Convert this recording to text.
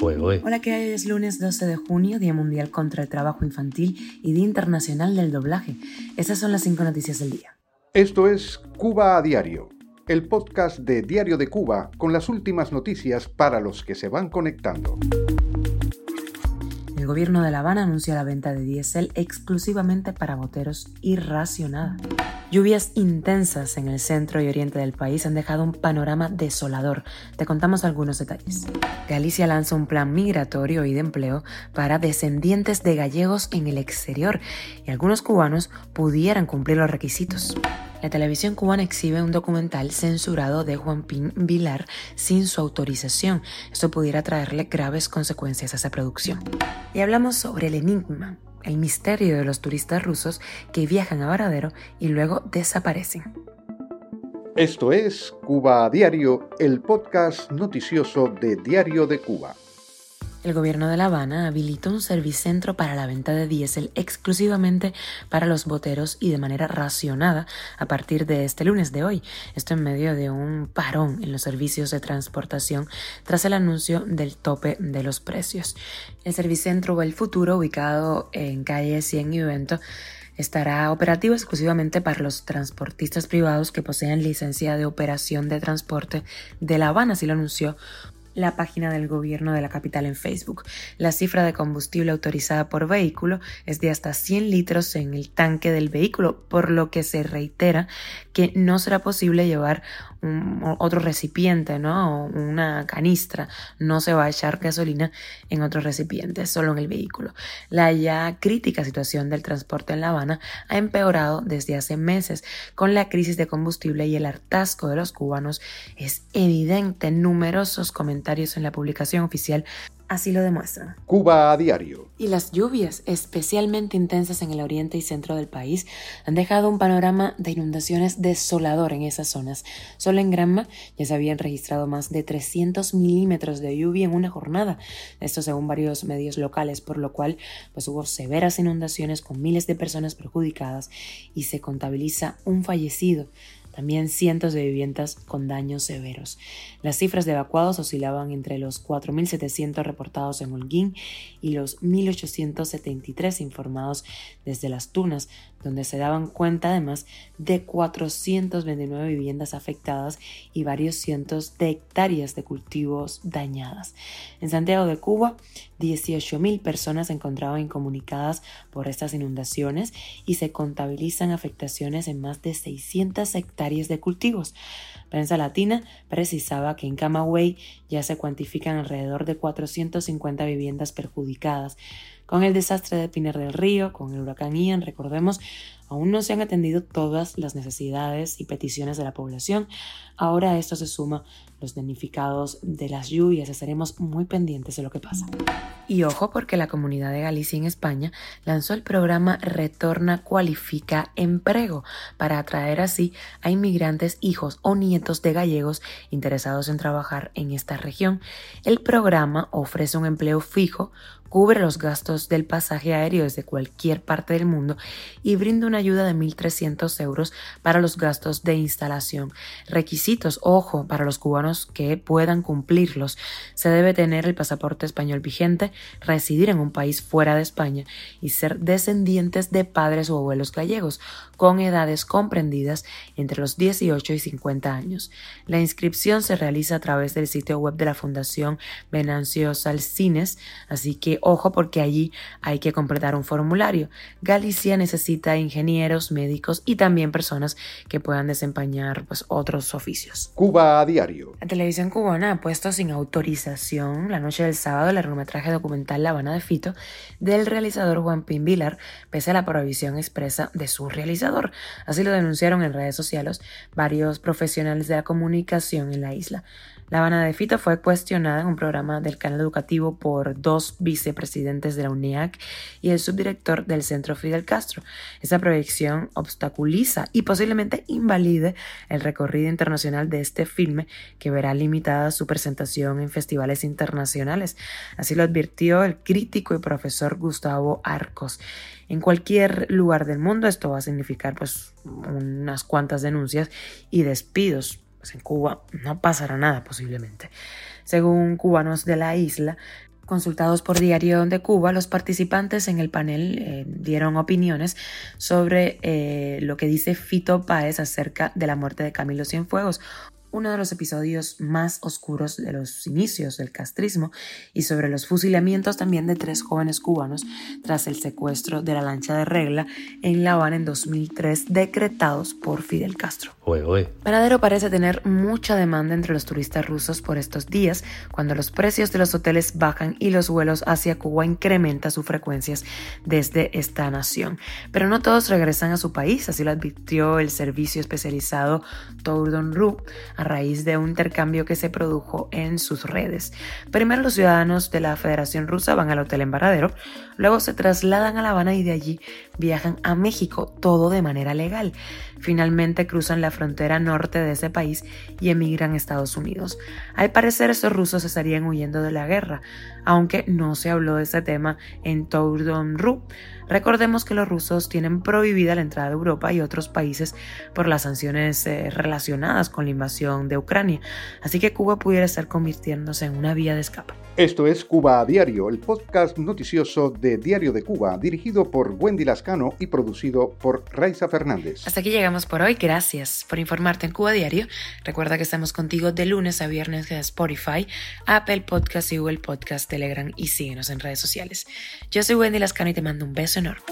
Hola, ¿qué hay? Es lunes 12 de junio, Día Mundial contra el Trabajo Infantil y Día Internacional del Doblaje. Esas son las cinco noticias del día. Esto es Cuba a Diario, el podcast de Diario de Cuba con las últimas noticias para los que se van conectando. Gobierno de La Habana anuncia la venta de diésel exclusivamente para boteros y racionada. Lluvias intensas en el centro y oriente del país han dejado un panorama desolador. Te contamos algunos detalles. Galicia lanza un plan migratorio y de empleo para descendientes de gallegos en el exterior y algunos cubanos pudieran cumplir los requisitos. La televisión cubana exhibe un documental censurado de Juan Pin Vilar sin su autorización. Esto pudiera traerle graves consecuencias a esa producción. Y hablamos sobre el enigma, el misterio de los turistas rusos que viajan a Varadero y luego desaparecen. Esto es Cuba a Diario, el podcast noticioso de Diario de Cuba. El gobierno de La Habana habilitó un servicentro para la venta de diésel exclusivamente para los boteros y de manera racionada a partir de este lunes de hoy. Esto en medio de un parón en los servicios de transportación tras el anuncio del tope de los precios. El servicentro El Futuro, ubicado en calle 100 y Vento, estará operativo exclusivamente para los transportistas privados que poseen licencia de operación de transporte de La Habana, así lo anunció la página del gobierno de la capital en Facebook. La cifra de combustible autorizada por vehículo es de hasta 100 litros en el tanque del vehículo, por lo que se reitera que no será posible llevar otro recipiente, ¿no? Una canistra. No se va a echar gasolina en otro recipiente, solo en el vehículo. La ya crítica situación del transporte en La Habana ha empeorado desde hace meses. Con la crisis de combustible y el hartazgo de los cubanos, es evidente numerosos comentarios en la publicación oficial así lo demuestran. Cuba a diario. Y las lluvias, especialmente intensas en el oriente y centro del país, han dejado un panorama de inundaciones desolador en esas zonas. Solo en Granma ya se habían registrado más de 300 milímetros de lluvia en una jornada, esto según varios medios locales, por lo cual pues hubo severas inundaciones con miles de personas perjudicadas y se contabiliza un fallecido también cientos de viviendas con daños severos. Las cifras de evacuados oscilaban entre los 4.700 reportados en Holguín y los 1.873 informados desde las Tunas, donde se daban cuenta además de 429 viviendas afectadas y varios cientos de hectáreas de cultivos dañadas. En Santiago de Cuba, 18.000 personas se encontraban incomunicadas por estas inundaciones y se contabilizan afectaciones en más de 600 hectáreas de cultivos. Prensa Latina precisaba que en Camagüey ya se cuantifican alrededor de 450 viviendas perjudicadas. Con el desastre de Pinar del Río, con el huracán Ian, recordemos, aún no se han atendido todas las necesidades y peticiones de la población. Ahora a esto se suma los damnificados de las lluvias. Estaremos muy pendientes de lo que pasa. Y ojo porque la Comunidad de Galicia en España lanzó el programa Retorna Cualifica Emprego para atraer así a inmigrantes hijos o nietos de gallegos interesados en trabajar en esta región. El programa ofrece un empleo fijo cubre los gastos del pasaje aéreo desde cualquier parte del mundo y brinda una ayuda de 1.300 euros para los gastos de instalación. Requisitos, ojo, para los cubanos que puedan cumplirlos. Se debe tener el pasaporte español vigente, residir en un país fuera de España y ser descendientes de padres o abuelos gallegos con edades comprendidas entre los 18 y 50 años. La inscripción se realiza a través del sitio web de la Fundación Venancio Salcines, así que ojo porque allí hay que completar un formulario. Galicia necesita ingenieros, médicos y también personas que puedan desempeñar pues, otros oficios. Cuba a diario. La televisión cubana ha puesto sin autorización la noche del sábado el largometraje documental La Habana de Fito del realizador Juan Pin Vilar, pese a la prohibición expresa de su realizador. Así lo denunciaron en redes sociales varios profesionales de la comunicación en la isla. La Habana de Fito fue cuestionada en un programa del canal educativo por dos vicepresidentes de la UNEAC y el subdirector del Centro Fidel Castro. Esa proyección obstaculiza y posiblemente invalide el recorrido internacional de este filme que verá limitada su presentación en festivales internacionales. Así lo advirtió el crítico y profesor Gustavo Arcos. En cualquier lugar del mundo esto va a significar pues unas cuantas denuncias y despidos pues en Cuba no pasará nada posiblemente. Según cubanos de la isla, Consultados por Diario de Cuba, los participantes en el panel eh, dieron opiniones sobre eh, lo que dice Fito Páez acerca de la muerte de Camilo Cienfuegos, uno de los episodios más oscuros de los inicios del castrismo y sobre los fusilamientos también de tres jóvenes cubanos tras el secuestro de la lancha de regla en La Habana en 2003 decretados por Fidel Castro. Oye, Paradero parece tener mucha demanda entre los turistas rusos por estos días, cuando los precios de los hoteles bajan y los vuelos hacia Cuba incrementan sus frecuencias desde esta nación. Pero no todos regresan a su país, así lo advirtió el servicio especializado Tourdon Ru a raíz de un intercambio que se produjo en sus redes. Primero los ciudadanos de la Federación Rusa van al hotel en Varadero, luego se trasladan a La Habana y de allí viajan a México, todo de manera legal. Finalmente cruzan la frontera norte de ese país y emigran a Estados Unidos. Al parecer estos rusos estarían huyendo de la guerra, aunque no se habló de ese tema en Tourdon Ru. Recordemos que los rusos tienen prohibida la entrada a Europa y otros países por las sanciones eh, relacionadas con la invasión de Ucrania, así que Cuba pudiera estar convirtiéndose en una vía de escape. Esto es Cuba a Diario, el podcast noticioso de Diario de Cuba, dirigido por Wendy Y producido por Raiza Fernández. Hasta aquí llegamos por hoy. Gracias por informarte en Cuba Diario. Recuerda que estamos contigo de lunes a viernes en Spotify, Apple Podcast y Google Podcast, Telegram y síguenos en redes sociales. Yo soy Wendy Lascano y te mando un beso enorme.